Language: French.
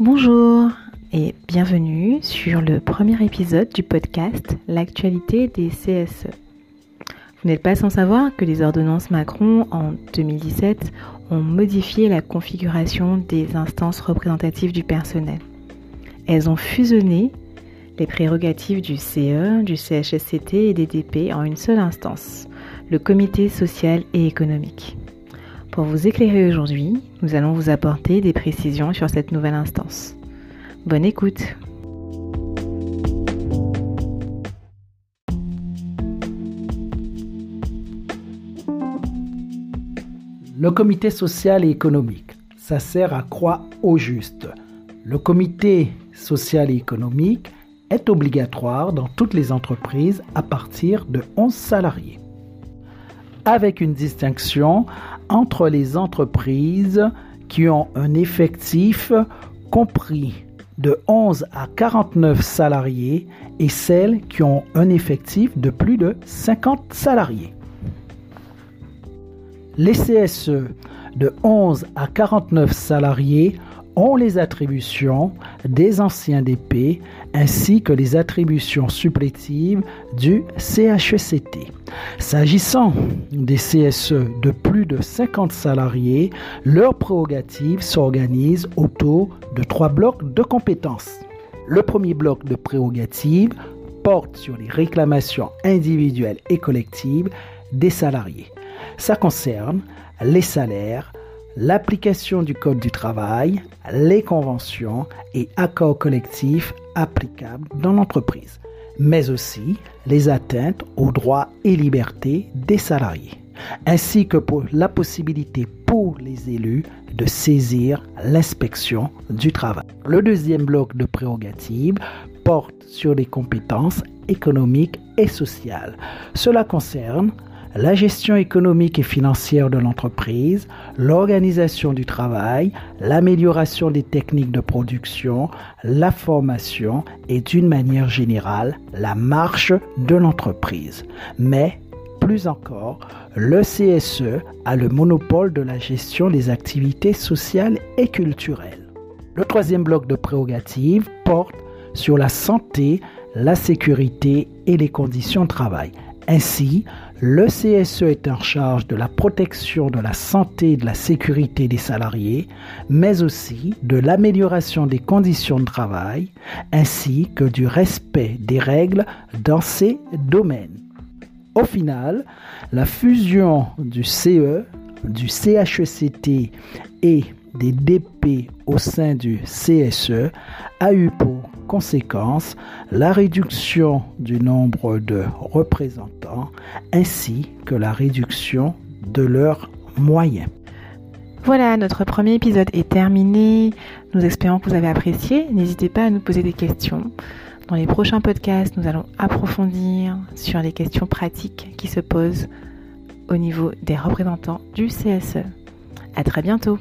Bonjour et bienvenue sur le premier épisode du podcast L'actualité des CSE. Vous n'êtes pas sans savoir que les ordonnances Macron en 2017 ont modifié la configuration des instances représentatives du personnel. Elles ont fusionné les prérogatives du CE, du CHSCT et des DP en une seule instance, le comité social et économique. Pour vous éclairer aujourd'hui, nous allons vous apporter des précisions sur cette nouvelle instance. Bonne écoute Le comité social et économique, ça sert à croire au juste. Le comité social et économique est obligatoire dans toutes les entreprises à partir de 11 salariés avec une distinction entre les entreprises qui ont un effectif compris de 11 à 49 salariés et celles qui ont un effectif de plus de 50 salariés. Les CSE de 11 à 49 salariés ont les attributions des anciens DP ainsi que les attributions supplétives du CHECT. S'agissant des CSE de plus de 50 salariés, leurs prérogatives s'organisent autour de trois blocs de compétences. Le premier bloc de prérogatives porte sur les réclamations individuelles et collectives des salariés. Ça concerne les salaires, l'application du Code du travail, les conventions et accords collectifs applicables dans l'entreprise, mais aussi les atteintes aux droits et libertés des salariés, ainsi que pour la possibilité pour les élus de saisir l'inspection du travail. Le deuxième bloc de prérogatives porte sur les compétences économiques et sociales. Cela concerne la gestion économique et financière de l'entreprise, l'organisation du travail, l'amélioration des techniques de production, la formation et d'une manière générale la marche de l'entreprise. Mais plus encore, le CSE a le monopole de la gestion des activités sociales et culturelles. Le troisième bloc de prérogatives porte sur la santé, la sécurité et les conditions de travail. Ainsi, le CSE est en charge de la protection de la santé et de la sécurité des salariés, mais aussi de l'amélioration des conditions de travail, ainsi que du respect des règles dans ces domaines. Au final, la fusion du CE, du CHECT et des DP au sein du CSE a eu pour conséquence la réduction du nombre de représentants ainsi que la réduction de leurs moyens. Voilà, notre premier épisode est terminé. Nous espérons que vous avez apprécié. N'hésitez pas à nous poser des questions. Dans les prochains podcasts, nous allons approfondir sur les questions pratiques qui se posent au niveau des représentants du CSE. À très bientôt.